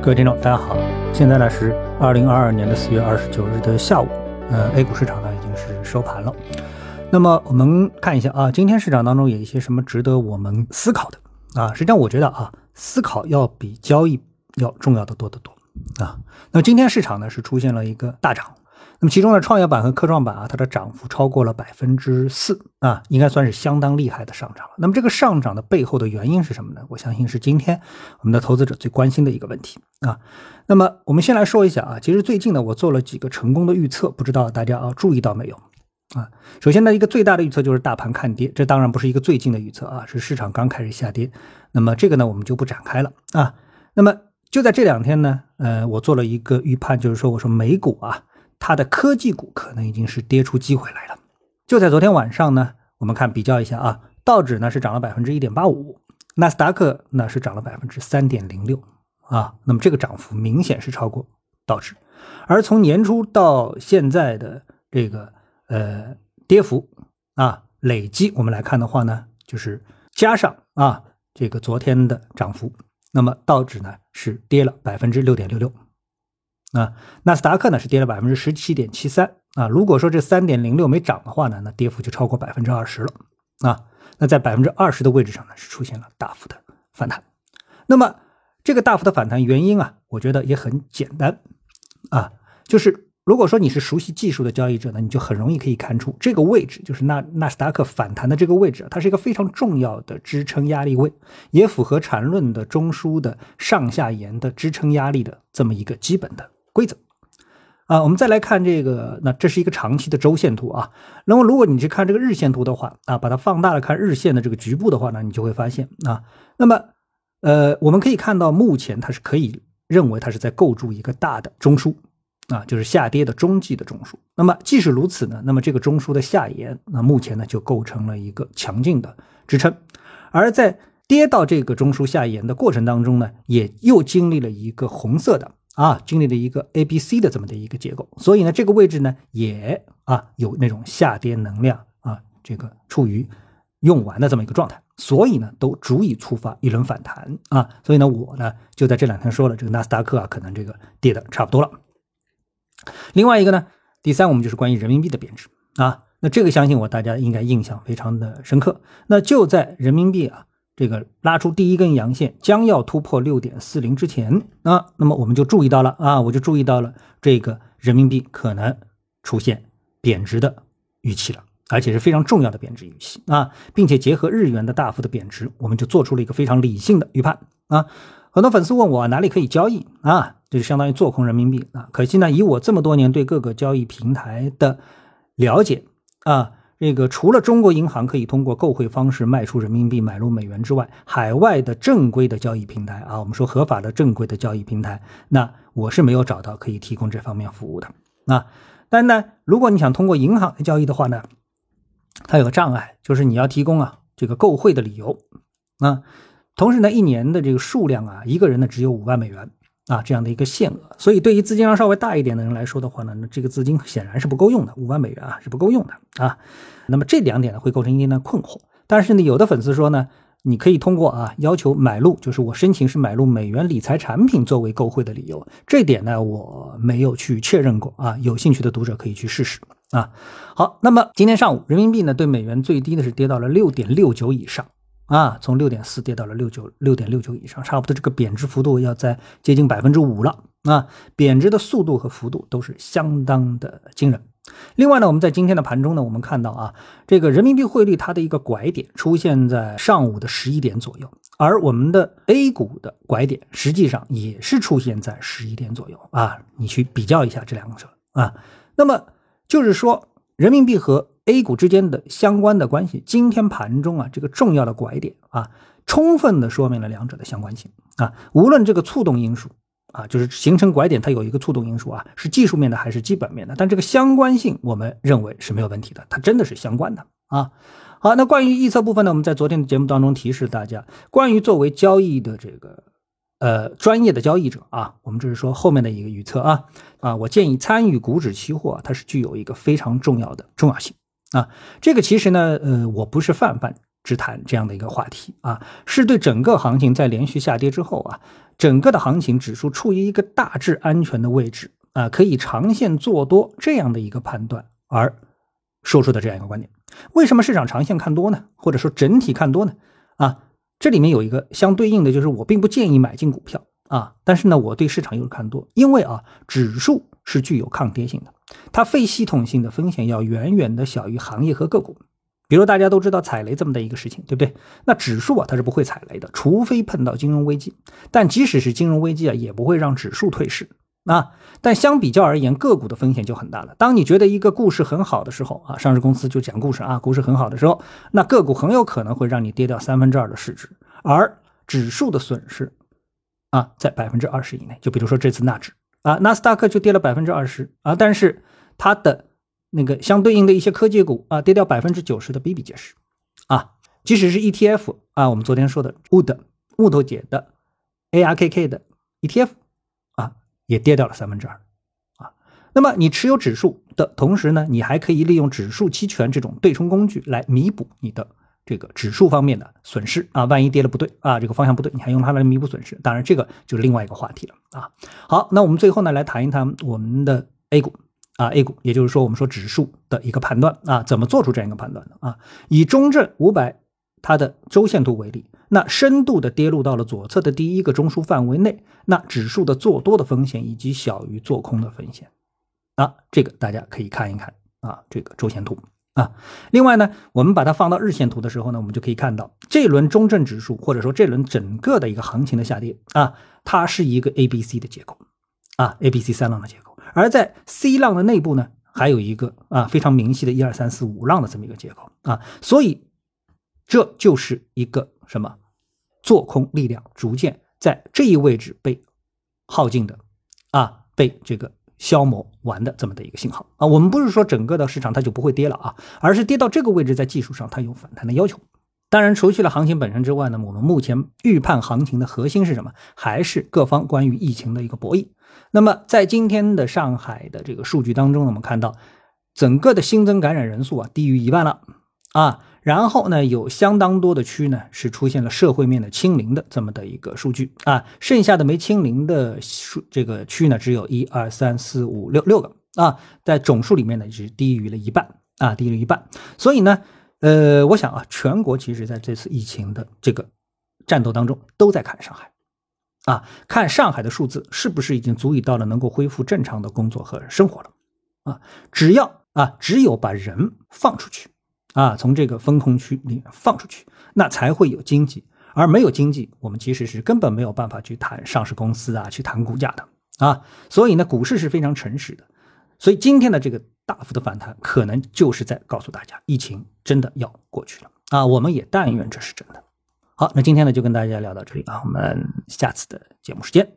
各位听众，大家好，现在呢是二零二二年的四月二十九日的下午，呃，A 股市场呢已经是收盘了。那么我们看一下啊，今天市场当中有一些什么值得我们思考的啊？实际上我觉得啊，思考要比交易要重要的多得多啊。那今天市场呢是出现了一个大涨。那么其中呢，创业板和科创板啊，它的涨幅超过了百分之四啊，应该算是相当厉害的上涨了。那么这个上涨的背后的原因是什么呢？我相信是今天我们的投资者最关心的一个问题啊。那么我们先来说一下啊，其实最近呢，我做了几个成功的预测，不知道大家啊注意到没有啊？首先呢，一个最大的预测就是大盘看跌，这当然不是一个最近的预测啊，是市场刚开始下跌。那么这个呢，我们就不展开了啊。那么就在这两天呢，呃，我做了一个预判，就是说我说美股啊。它的科技股可能已经是跌出机会来了。就在昨天晚上呢，我们看比较一下啊，道指呢是涨了百分之一点八五，纳斯达克呢是涨了百分之三点零六啊，那么这个涨幅明显是超过道指。而从年初到现在的这个呃跌幅啊累计，我们来看的话呢，就是加上啊这个昨天的涨幅，那么道指呢是跌了百分之六点六六。啊，纳斯达克呢是跌了百分之十七点七三啊。如果说这三点零六没涨的话呢，那跌幅就超过百分之二十了啊。那在百分之二十的位置上呢，是出现了大幅的反弹。那么这个大幅的反弹原因啊，我觉得也很简单啊，就是如果说你是熟悉技术的交易者呢，你就很容易可以看出这个位置，就是纳纳斯达克反弹的这个位置，它是一个非常重要的支撑压力位，也符合缠论的中枢的上下沿的支撑压力的这么一个基本的。规则啊，我们再来看这个，那这是一个长期的周线图啊。那么如果你去看这个日线图的话啊，把它放大了看日线的这个局部的话呢，你就会发现啊，那么呃，我们可以看到目前它是可以认为它是在构筑一个大的中枢啊，就是下跌的中继的中枢。那么即使如此呢，那么这个中枢的下沿，那目前呢就构成了一个强劲的支撑，而在跌到这个中枢下沿的过程当中呢，也又经历了一个红色的。啊，经历了一个 A、B、C 的这么的一个结构，所以呢，这个位置呢也啊有那种下跌能量啊，这个处于用完的这么一个状态，所以呢都足以触发一轮反弹啊，所以呢我呢就在这两天说了，这个纳斯达克啊可能这个跌的差不多了。另外一个呢，第三我们就是关于人民币的贬值啊，那这个相信我大家应该印象非常的深刻，那就在人民币啊。这个拉出第一根阳线，将要突破六点四零之前啊，那么我们就注意到了啊，我就注意到了这个人民币可能出现贬值的预期了，而且是非常重要的贬值预期啊，并且结合日元的大幅的贬值，我们就做出了一个非常理性的预判啊。很多粉丝问我哪里可以交易啊，这就相当于做空人民币啊。可惜呢，以我这么多年对各个交易平台的了解啊。这个除了中国银行可以通过购汇方式卖出人民币买入美元之外，海外的正规的交易平台啊，我们说合法的正规的交易平台，那我是没有找到可以提供这方面服务的啊。但呢，如果你想通过银行来交易的话呢，它有个障碍，就是你要提供啊这个购汇的理由啊，同时呢，一年的这个数量啊，一个人呢只有五万美元。啊，这样的一个限额，所以对于资金量稍微大一点的人来说的话呢，那这个资金显然是不够用的，五万美元啊是不够用的啊。那么这两点呢会构成一定的困惑。但是呢，有的粉丝说呢，你可以通过啊要求买入，就是我申请是买入美元理财产品作为购汇的理由。这点呢我没有去确认过啊，有兴趣的读者可以去试试啊。好，那么今天上午人民币呢对美元最低的是跌到了六点六九以上。啊，从六点四跌到了六九六点六九以上，差不多这个贬值幅度要在接近百分之五了啊，贬值的速度和幅度都是相当的惊人。另外呢，我们在今天的盘中呢，我们看到啊，这个人民币汇率它的一个拐点出现在上午的十一点左右，而我们的 A 股的拐点实际上也是出现在十一点左右啊，你去比较一下这两个车啊，那么就是说人民币和 A 股之间的相关的关系，今天盘中啊，这个重要的拐点啊，充分的说明了两者的相关性啊。无论这个触动因素啊，就是形成拐点，它有一个触动因素啊，是技术面的还是基本面的，但这个相关性，我们认为是没有问题的，它真的是相关的啊。好，那关于预测部分呢，我们在昨天的节目当中提示大家，关于作为交易的这个。呃，专业的交易者啊，我们这是说后面的一个预测啊啊，我建议参与股指期货，它是具有一个非常重要的重要性啊。这个其实呢，呃，我不是泛泛之谈这样的一个话题啊，是对整个行情在连续下跌之后啊，整个的行情指数处于一个大致安全的位置啊，可以长线做多这样的一个判断而说出的这样一个观点。为什么市场长线看多呢？或者说整体看多呢？啊，这里面有一个相对应的，就是我并不建议买进股票啊，但是呢，我对市场又是看多，因为啊，指数是具有抗跌性的，它非系统性的风险要远远的小于行业和个股。比如大家都知道踩雷这么的一个事情，对不对？那指数啊，它是不会踩雷的，除非碰到金融危机。但即使是金融危机啊，也不会让指数退市。啊，但相比较而言，个股的风险就很大了。当你觉得一个故事很好的时候啊，上市公司就讲故事啊，故事很好的时候，那个股很有可能会让你跌掉三分之二的市值，而指数的损失啊，在百分之二十以内。就比如说这次纳指啊，纳斯达克就跌了百分之二十啊，但是它的那个相对应的一些科技股啊，跌掉百分之九十的比比皆是啊。即使是 ETF 啊，我们昨天说的 Wood 木头姐的 ARKK 的 ETF。也跌掉了三分之二，啊，那么你持有指数的同时呢，你还可以利用指数期权这种对冲工具来弥补你的这个指数方面的损失啊，万一跌了不对啊，这个方向不对，你还用它来弥补损失，当然这个就是另外一个话题了啊。好，那我们最后呢来谈一谈我们的 A 股啊，A 股，也就是说我们说指数的一个判断啊，怎么做出这样一个判断的啊？以中证五百它的周线图为例。那深度的跌入到了左侧的第一个中枢范围内，那指数的做多的风险以及小于做空的风险，啊，这个大家可以看一看啊，这个周线图啊。另外呢，我们把它放到日线图的时候呢，我们就可以看到这轮中证指数或者说这轮整个的一个行情的下跌啊，它是一个 A B C 的结构啊，A B C 三浪的结构。而在 C 浪的内部呢，还有一个啊非常明晰的一二三四五浪的这么一个结构啊，所以这就是一个。什么做空力量逐渐在这一位置被耗尽的啊，被这个消磨完的这么的一个信号啊。我们不是说整个的市场它就不会跌了啊，而是跌到这个位置，在技术上它有反弹的要求。当然，除去了行情本身之外呢，我们目前预判行情的核心是什么？还是各方关于疫情的一个博弈。那么在今天的上海的这个数据当中呢，我们看到整个的新增感染人数啊低于一万了啊。然后呢，有相当多的区呢是出现了社会面的清零的这么的一个数据啊，剩下的没清零的数这个区呢只有一二三四五六六个啊，在总数里面呢是低于了一半啊，低于一半。所以呢，呃，我想啊，全国其实在这次疫情的这个战斗当中都在看上海啊，看上海的数字是不是已经足以到了能够恢复正常的工作和生活了啊？只要啊，只有把人放出去。啊，从这个风控区里面放出去，那才会有经济，而没有经济，我们其实是根本没有办法去谈上市公司啊，去谈股价的啊。所以呢，股市是非常诚实的。所以今天的这个大幅的反弹，可能就是在告诉大家，疫情真的要过去了啊。我们也但愿这是真的。好，那今天呢，就跟大家聊到这里啊，我们下次的节目时间